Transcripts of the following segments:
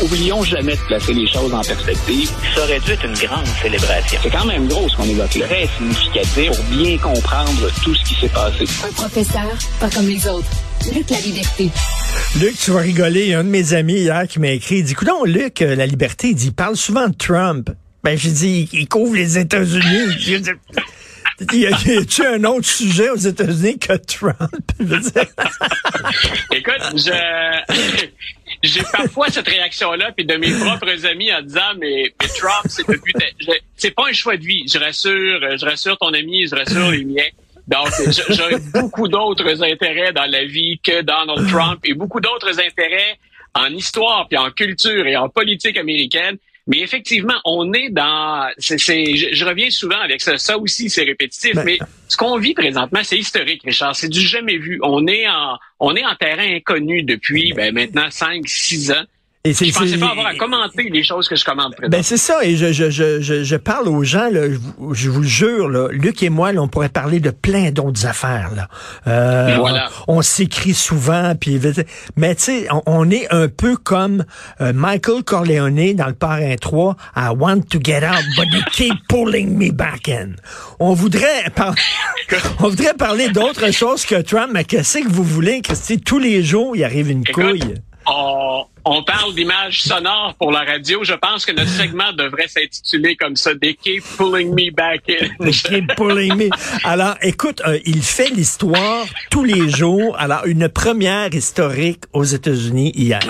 Oublions jamais de placer les choses en perspective. Ça aurait dû être une grande célébration. C'est quand même gros ce qu'on évoque là. Très significatif pour bien comprendre tout ce qui s'est passé. Un professeur, pas comme les autres. Luc La Liberté. Luc, tu vas rigoler. Il y a un de mes amis hier qui m'a écrit. Il dit, écoute Luc, euh, La Liberté, il dit, il parle souvent de Trump. Ben, j'ai dit, il couvre les États-Unis. Y a-tu un autre sujet aux États-Unis que Trump? Écoute, je, j'ai parfois cette réaction-là, puis de mes propres amis en disant, mais, Trump, c'est depuis, c'est pas un choix de vie. Je rassure, je rassure ton ami, je rassure les miens. Donc, j'aurais beaucoup d'autres intérêts dans la vie que Donald Trump et beaucoup d'autres intérêts en histoire, puis en culture et en politique américaine. Mais effectivement, on est dans. C'est, je, je, reviens souvent avec ça. Ça aussi, c'est répétitif. Ben, mais ce qu'on vit présentement, c'est historique, Richard. C'est du jamais vu. On est en, on est en terrain inconnu depuis ben, maintenant cinq, six ans. Et je pensais pas avoir à commenter les choses que je commente. Ben c'est ça, et je, je, je, je, parle aux gens, là, je, vous le jure, là, Luc et moi, là, on pourrait parler de plein d'autres affaires. Là. Euh, voilà. On, s'écrit souvent, puis mais tu sais, on, est un peu comme euh, Michael Corleone dans le Parrain 3, I want to get out, but you keep pulling me back in. On voudrait, par... on voudrait parler d'autre chose que Trump, mais qu'est-ce que vous voulez, Christy? Tous les jours, il arrive une couille on, parle d'images sonores pour la radio. Je pense que notre segment devrait s'intituler comme ça, They keep pulling me back in. They keep pulling me. Alors, écoute, euh, il fait l'histoire tous les jours. Alors, une première historique aux États-Unis hier.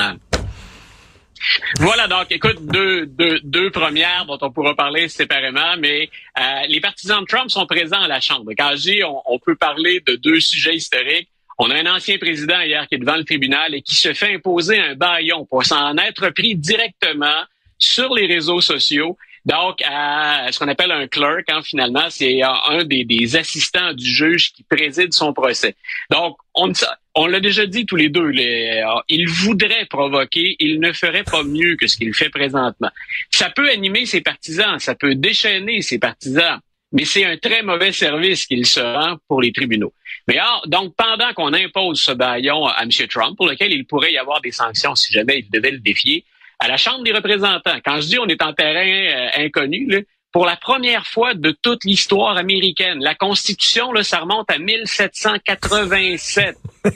Voilà, donc écoute, deux, deux, deux premières dont on pourra parler séparément, mais euh, les partisans de Trump sont présents à la Chambre. Quand je dis on peut parler de deux sujets historiques, on a un ancien président hier qui est devant le tribunal et qui se fait imposer un baillon pour s'en être pris directement sur les réseaux sociaux. Donc, à ce qu'on appelle un clerk, hein, finalement, c'est un des, assistants du juge qui préside son procès. Donc, on, on l'a déjà dit tous les deux, les, il voudrait provoquer, il ne ferait pas mieux que ce qu'il fait présentement. Ça peut animer ses partisans, ça peut déchaîner ses partisans, mais c'est un très mauvais service qu'il se rend pour les tribunaux. Mais alors, donc, pendant qu'on impose ce baillon à M. Trump, pour lequel il pourrait y avoir des sanctions si jamais il devait le défier, à la Chambre des représentants, quand je dis on est en terrain euh, inconnu, pour la première fois de toute l'histoire américaine, la Constitution, là, ça remonte à 1787. euh,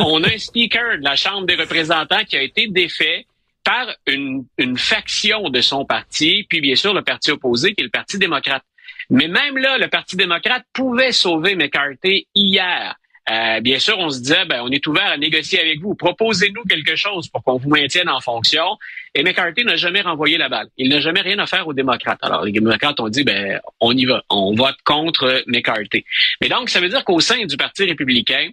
on a un speaker de la Chambre des représentants qui a été défait par une, une faction de son parti, puis bien sûr le parti opposé, qui est le Parti démocrate. Mais même là, le Parti démocrate pouvait sauver McCarthy hier. Euh, bien sûr, on se disait, ben, on est ouvert à négocier avec vous. Proposez-nous quelque chose pour qu'on vous maintienne en fonction. Et McCarthy n'a jamais renvoyé la balle. Il n'a jamais rien à faire aux démocrates. Alors, les démocrates ont dit, ben, on y va. On vote contre McCarthy. Mais donc, ça veut dire qu'au sein du Parti républicain,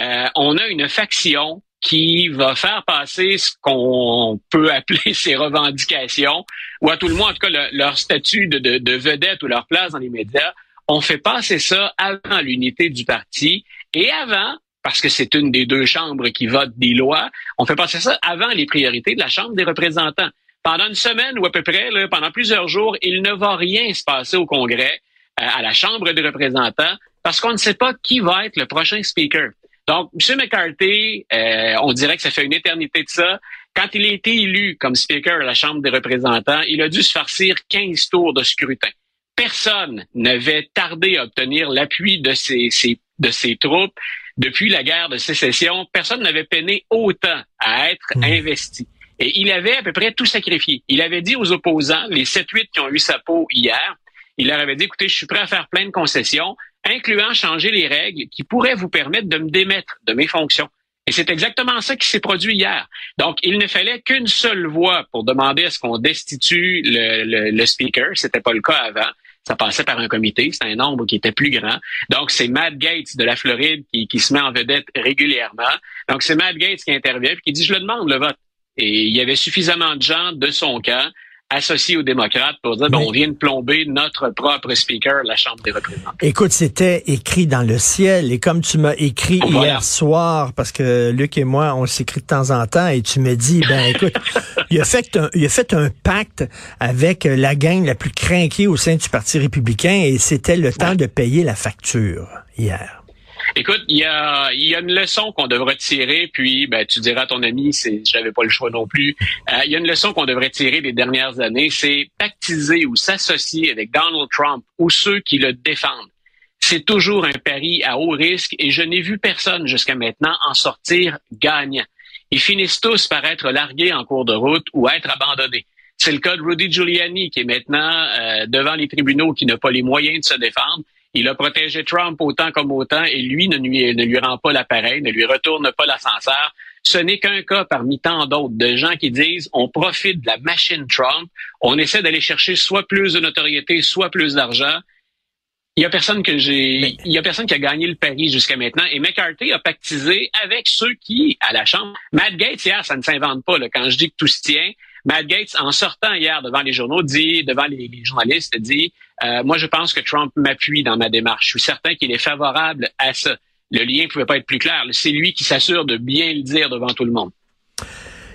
euh, on a une faction qui va faire passer ce qu'on peut appeler ses revendications, ou à tout le moins, en tout cas, leur statut de, de, vedette ou leur place dans les médias. On fait passer ça avant l'unité du parti et avant, parce que c'est une des deux chambres qui vote des lois, on fait passer ça avant les priorités de la Chambre des représentants. Pendant une semaine ou à peu près, là, pendant plusieurs jours, il ne va rien se passer au Congrès, euh, à la Chambre des représentants, parce qu'on ne sait pas qui va être le prochain speaker. Donc, M. McCarthy, euh, on dirait que ça fait une éternité de ça. Quand il a été élu comme speaker à la Chambre des représentants, il a dû se farcir 15 tours de scrutin. Personne n'avait tardé à obtenir l'appui de ses, de ses troupes depuis la guerre de sécession. Personne n'avait peiné autant à être mmh. investi. Et il avait à peu près tout sacrifié. Il avait dit aux opposants, les 7-8 qui ont eu sa peau hier, il leur avait dit, écoutez, je suis prêt à faire plein de concessions, incluant changer les règles qui pourraient vous permettre de me démettre de mes fonctions. Et c'est exactement ça qui s'est produit hier. Donc, il ne fallait qu'une seule voix pour demander à ce qu'on destitue le, le, le speaker. C'était pas le cas avant. Ça passait par un comité. C'était un nombre qui était plus grand. Donc, c'est Matt Gates de la Floride qui, qui se met en vedette régulièrement. Donc, c'est Matt Gates qui intervient et qui dit, je le demande, le vote. Et il y avait suffisamment de gens de son camp associé aux démocrates pour dire, ben, on vient de plomber notre propre speaker, la Chambre des représentants. Écoute, c'était écrit dans le ciel. Et comme tu m'as écrit hier soir, parce que Luc et moi, on s'écrit de temps en temps, et tu me dis, ben écoute, il, a fait un, il a fait un pacte avec la gang la plus craquée au sein du Parti républicain, et c'était le temps de payer la facture hier. Écoute, il y a, y a une leçon qu'on devrait tirer, puis ben, tu diras à ton ami, c'est, j'avais pas le choix non plus. Euh, il y a une leçon qu'on devrait tirer des dernières années, c'est pactiser ou s'associer avec Donald Trump ou ceux qui le défendent. C'est toujours un pari à haut risque et je n'ai vu personne jusqu'à maintenant en sortir gagnant. Ils finissent tous par être largués en cours de route ou être abandonnés. C'est le cas de Rudy Giuliani qui est maintenant euh, devant les tribunaux, qui n'a pas les moyens de se défendre. Il a protégé Trump autant comme autant et lui ne lui, ne lui rend pas l'appareil, ne lui retourne pas l'ascenseur. Ce n'est qu'un cas parmi tant d'autres de gens qui disent on profite de la machine Trump, on essaie d'aller chercher soit plus de notoriété, soit plus d'argent. Il y a personne que j'ai, il y a personne qui a gagné le pari jusqu'à maintenant. Et McCarthy a pactisé avec ceux qui, à la Chambre, Matt Gates hier, ça ne s'invente pas. Là, quand je dis que tout se tient, Matt Gates, en sortant hier devant les journaux, dit, devant les, journalistes, dit, euh, moi je pense que Trump m'appuie dans ma démarche. Je suis certain qu'il est favorable à ça. Le lien ne pouvait pas être plus clair. C'est lui qui s'assure de bien le dire devant tout le monde.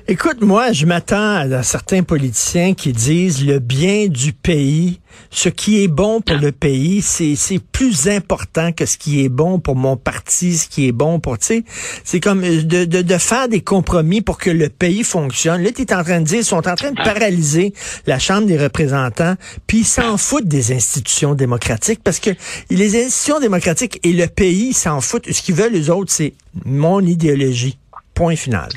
Écoute, moi, je m'attends à certains politiciens qui disent le bien du pays, ce qui est bon pour le pays, c'est plus important que ce qui est bon pour mon parti, ce qui est bon pour, tu sais, c'est comme euh, de, de, de, faire des compromis pour que le pays fonctionne. Là, tu es en train de dire, ils sont en train de paralyser la Chambre des représentants, puis ils s'en foutent des institutions démocratiques parce que les institutions démocratiques et le pays s'en foutent. Ce qu'ils veulent, les autres, c'est mon idéologie. Point final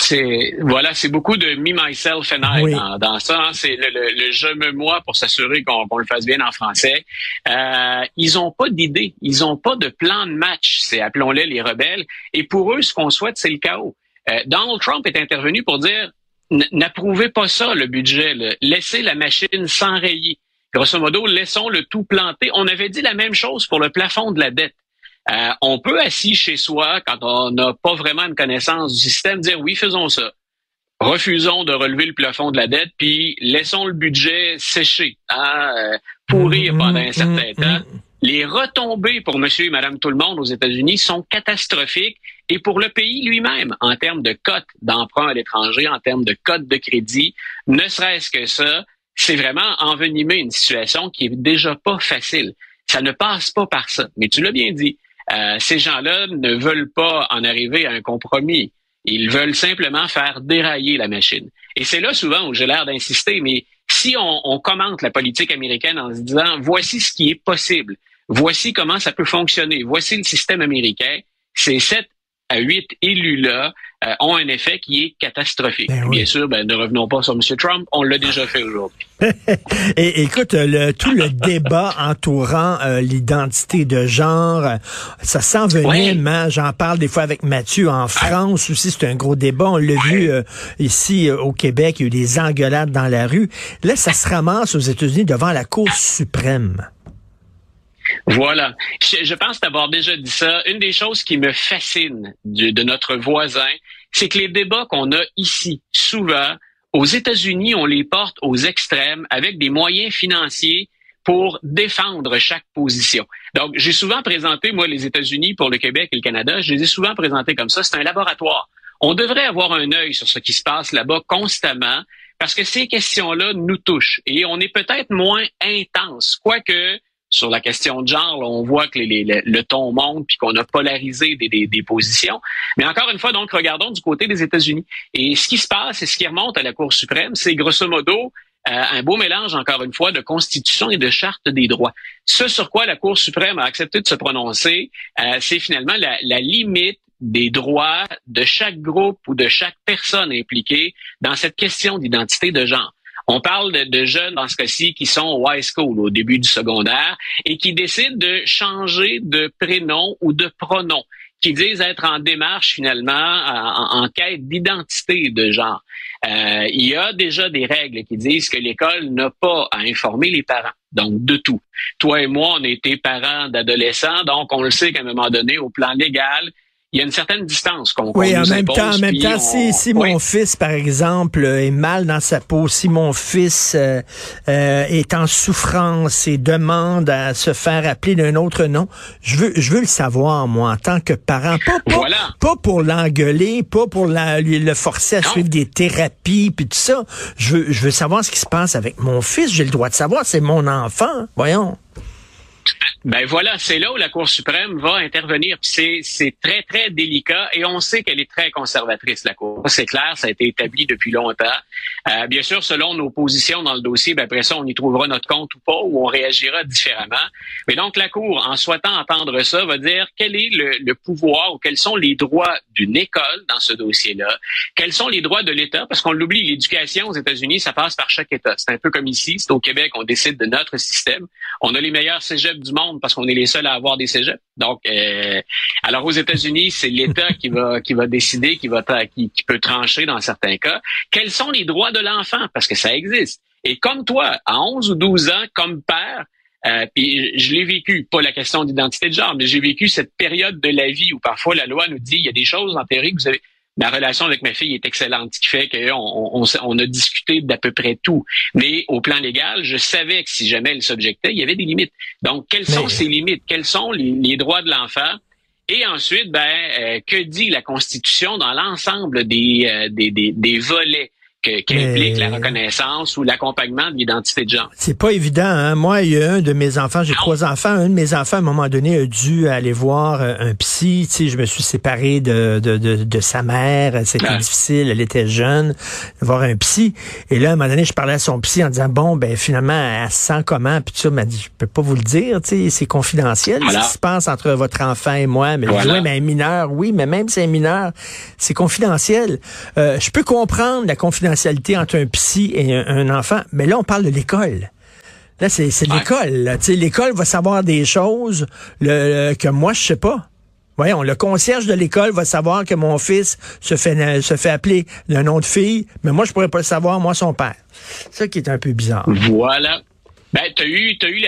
c'est voilà, c'est beaucoup de me, myself and I dans, ça. Hein. c'est le, je me moi pour s'assurer qu'on le fasse bien en français. Euh, ils ont pas d'idée, ils ont pas de plan de match. C'est appelons-les les rebelles. Et pour eux, ce qu'on souhaite, c'est le chaos. Euh, Donald Trump est intervenu pour dire n'approuvez pas ça le budget, laissez la machine s'enrayer. Grosso modo, laissons le tout planter. On avait dit la même chose pour le plafond de la dette. Euh, on peut assis chez soi, quand on n'a pas vraiment une connaissance du système, dire oui, faisons ça. Refusons de relever le plafond de la dette, puis laissons le budget sécher, hein, euh, pourrir pendant un certain temps. Les retombées pour monsieur et madame tout le monde aux États-Unis sont catastrophiques et pour le pays lui-même en termes de cotes d'emprunt à l'étranger, en termes de cotes de crédit, ne serait-ce que ça, c'est vraiment envenimer une situation qui est déjà pas facile. Ça ne passe pas par ça. Mais tu l'as bien dit, euh, ces gens-là ne veulent pas en arriver à un compromis. Ils veulent simplement faire dérailler la machine. Et c'est là souvent où j'ai l'air d'insister, mais si on, on, commente la politique américaine en se disant voici ce qui est possible, voici comment ça peut fonctionner, voici le système américain, c'est sept à huit élus-là euh, ont un effet qui est catastrophique. Ben Bien sûr, ben, ne revenons pas sur M. Trump, on l'a déjà fait aujourd'hui. Et écoute, le, tout le débat entourant euh, l'identité de genre, ça s'en venait, hein? j'en parle des fois avec Mathieu en France aussi, c'est un gros débat. On l'a vu euh, ici au Québec, il y a eu des engueulades dans la rue. Là, ça se ramasse aux États-Unis devant la Cour suprême. Voilà. Je, pense t'avoir déjà dit ça. Une des choses qui me fascine de, notre voisin, c'est que les débats qu'on a ici, souvent, aux États-Unis, on les porte aux extrêmes avec des moyens financiers pour défendre chaque position. Donc, j'ai souvent présenté, moi, les États-Unis pour le Québec et le Canada, je les ai souvent présentés comme ça. C'est un laboratoire. On devrait avoir un œil sur ce qui se passe là-bas constamment parce que ces questions-là nous touchent et on est peut-être moins intense, quoique sur la question de genre, on voit que le ton monte puis qu'on a polarisé des, positions. Mais encore une fois, donc, regardons du côté des États-Unis. Et ce qui se passe et ce qui remonte à la Cour suprême, c'est grosso modo euh, un beau mélange, encore une fois, de constitution et de charte des droits. Ce sur quoi la Cour suprême a accepté de se prononcer, euh, c'est finalement la, la limite des droits de chaque groupe ou de chaque personne impliquée dans cette question d'identité de genre. On parle de, jeunes, dans ce cas-ci, qui sont au high school, au début du secondaire, et qui décident de changer de prénom ou de pronom, qui disent être en démarche finalement, en, quête d'identité de genre. Euh, il y a déjà des règles qui disent que l'école n'a pas à informer les parents. Donc, de tout. Toi et moi, on a été parents d'adolescents, donc on le sait qu'à un moment donné, au plan légal, il y a une certaine distance qu'on Oui, en même temps, en même temps, si, si mon fils, par exemple, est mal dans sa peau, si mon fils euh, euh, est en souffrance et demande à se faire appeler d'un autre nom, je veux, je veux le savoir, moi, en tant que parent. Pas, pas, pas pour l'engueuler, pas pour la, le forcer à suivre des thérapies, puis tout ça. Je veux, je veux savoir ce qui se passe avec mon fils. J'ai le droit de savoir, c'est mon enfant. Voyons. Ben voilà, c'est là où la Cour suprême va intervenir. C'est très très délicat et on sait qu'elle est très conservatrice la Cour. C'est clair, ça a été établi depuis longtemps. Euh, bien sûr, selon nos positions dans le dossier, ben après ça, on y trouvera notre compte ou pas, ou on réagira différemment. Mais donc la Cour, en souhaitant entendre ça, va dire quel est le, le pouvoir ou quels sont les droits d'une école dans ce dossier-là, quels sont les droits de l'État, parce qu'on l'oublie, l'éducation aux États-Unis, ça passe par chaque État. C'est un peu comme ici, c'est au Québec, on décide de notre système. On a les meilleurs cégeps du monde parce qu'on est les seuls à avoir des cégeps. Donc, euh, alors aux États-Unis, c'est l'État qui va qui va décider, qui va qui, peut trancher dans certains cas. Quels sont les droits de l'enfant? Parce que ça existe. Et comme toi, à 11 ou 12 ans, comme père, euh, puis je l'ai vécu, pas la question d'identité de genre, mais j'ai vécu cette période de la vie où parfois la loi nous dit il y a des choses en théorie que vous avez ma relation avec ma fille est excellente, ce qui fait qu'on on, on, a discuté d'à peu près tout. Mais au plan légal, je savais que si jamais elle s'objectait, il y avait des limites. Donc, quelles sont ces limites? Quels sont les, droits de l'enfant? Et ensuite, ben, euh, que dit la Constitution dans l'ensemble des, euh, des, des, des volets? Qu'implique la reconnaissance ou l'accompagnement de l'identité de genre. C'est pas évident. Hein? Moi, il y a un de mes enfants, j'ai trois enfants. Un de mes enfants, à un moment donné, a dû aller voir euh, un psy. Tu sais, je me suis séparé de, de, de, de sa mère. C'était difficile. Elle était jeune. Voir un psy. Et là, à un moment donné, je parlais à son psy en disant, bon, ben finalement, elle se sent comment? Puis ça m'a dit, je peux pas vous le dire. Tu sais, c'est confidentiel ce qui se passe entre votre enfant et moi. Mais voilà. oui, mais un mineur, oui, mais même si c'est un mineur, c'est confidentiel. Euh, je peux comprendre la confidentialité entre un psy et un, enfant, mais là, on parle de l'école. Là, c'est l'école. L'école va savoir des choses que moi, je sais pas. Voyons, le concierge de l'école va savoir que mon fils se fait, se fait appeler d'un nom de fille, mais moi, je pourrais pas le savoir, moi, son père. Ça qui est un peu bizarre. Voilà. Ben, t'as eu, t'as eu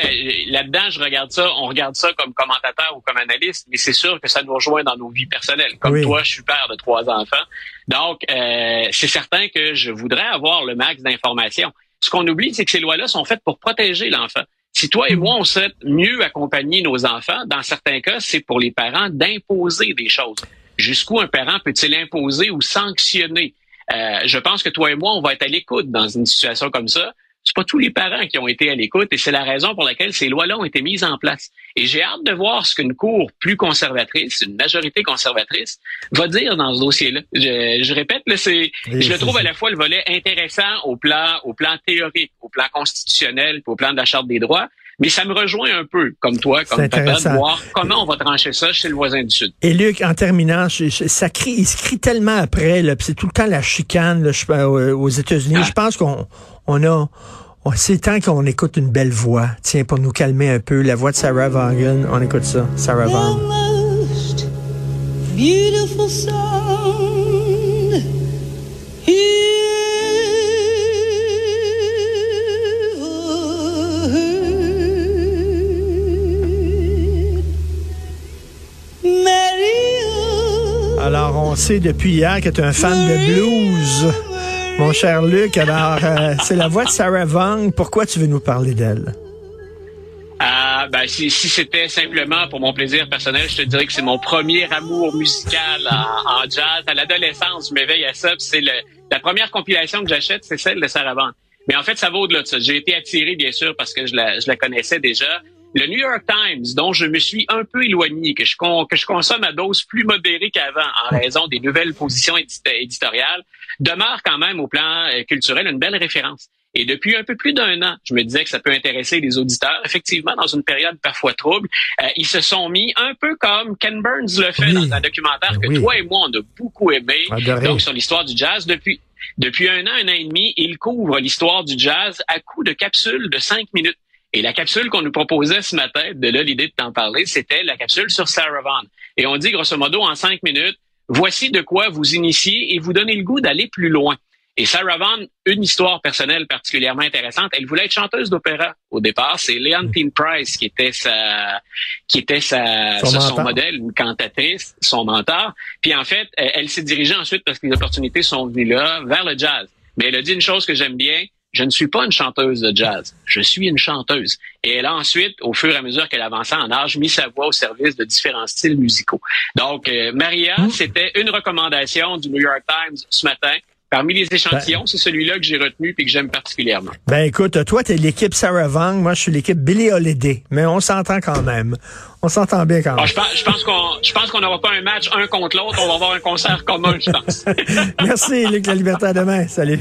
là-dedans, je regarde ça, on regarde ça comme commentateur ou comme analyste, mais c'est sûr que ça nous rejoint dans nos vies personnelles. Comme toi, je suis père de trois enfants, donc euh, c'est certain que je voudrais avoir le max d'informations. Ce qu'on oublie, c'est que ces lois-là sont faites pour protéger l'enfant. Si toi et moi, on souhaite mieux accompagner nos enfants, dans certains cas, c'est pour les parents d'imposer des choses. Jusqu'où un parent peut-il imposer ou sanctionner? Euh, je pense que toi et moi, on va être à l'écoute dans une situation comme ça c'est pas tous les parents qui ont été à l'écoute et c'est la raison pour laquelle ces lois-là ont été mises en place. Et j'ai hâte de voir ce qu'une cour plus conservatrice, une majorité conservatrice, va dire dans ce dossier-là. Je, répète, là, c'est, je le trouve à la fois le volet intéressant au plan, au plan théorique, au plan constitutionnel, au plan de la charte des droits, mais ça me rejoint un peu, comme toi, comme papa, de voir comment on va trancher ça chez le voisin du Sud. Et Luc, en terminant, ça crie, il se crie tellement après, là, c'est tout le temps la chicane là, aux États-Unis. Ah. Je pense qu'on on a c'est temps qu'on écoute une belle voix. Tiens, pour nous calmer un peu, la voix de Sarah Vaughan. On écoute ça. Sarah Vaughan. Alors, on sait depuis hier que tu es un fan de blues. Mon cher Luc, alors, euh, c'est la voix de Sarah Vaughan. Pourquoi tu veux nous parler d'elle? Ah, ben, si, c'était simplement pour mon plaisir personnel, je te dirais que c'est mon premier amour musical en, jazz. À l'adolescence, je m'éveille à ça. C'est la première compilation que j'achète, c'est celle de Sarah Vaughan. Mais en fait, ça va au-delà de ça. J'ai été attiré, bien sûr, parce que je la connaissais déjà. Le New York Times, dont je me suis un peu éloigné, que je, que je consomme à dose plus modérée qu'avant en raison des nouvelles positions éditoriales, demeure quand même au plan euh, culturel une belle référence. Et depuis un peu plus d'un an, je me disais que ça peut intéresser les auditeurs. Effectivement, dans une période parfois trouble, euh, ils se sont mis un peu comme Ken Burns le fait dans un documentaire que toi et moi on a beaucoup aimé, donc sur l'histoire du jazz depuis depuis un an, un an et demi, il couvre l'histoire du jazz à coup de capsules de cinq minutes. Et la capsule qu'on nous proposait ce matin, de là l'idée de t'en parler, c'était la capsule sur Sarah Vaughan. Et on dit grosso modo en cinq minutes, voici de quoi vous initier et vous donner le goût d'aller plus loin. Et Sarah Vaughan, une histoire personnelle particulièrement intéressante. Elle voulait être chanteuse d'opéra au départ. C'est Leontine Price qui était sa, qui était sa, son, modèle, une cantatrice, son mentor. Puis en fait, elle s'est dirigée ensuite parce que les opportunités sont venues là vers le jazz. Mais elle a dit une chose que j'aime bien je ne suis pas une chanteuse de jazz, je suis une chanteuse. Et elle a ensuite, au fur et à mesure qu'elle avançait en âge, mis sa voix au service de différents styles musicaux. Donc, euh, Maria, mmh. c'était une recommandation du New York Times ce matin parmi les échantillons, ben. c'est celui-là que j'ai retenu et que j'aime particulièrement. Ben écoute, toi, tu es l'équipe Sarah Vang, moi je suis l'équipe Billy Holiday, mais on s'entend quand même. On s'entend bien quand ah, même. je pense, qu'on je pense qu'on n'aura pas un match un contre l'autre, on va avoir un concert commun, je pense. Merci, Luc La Liberté, à demain. Salut.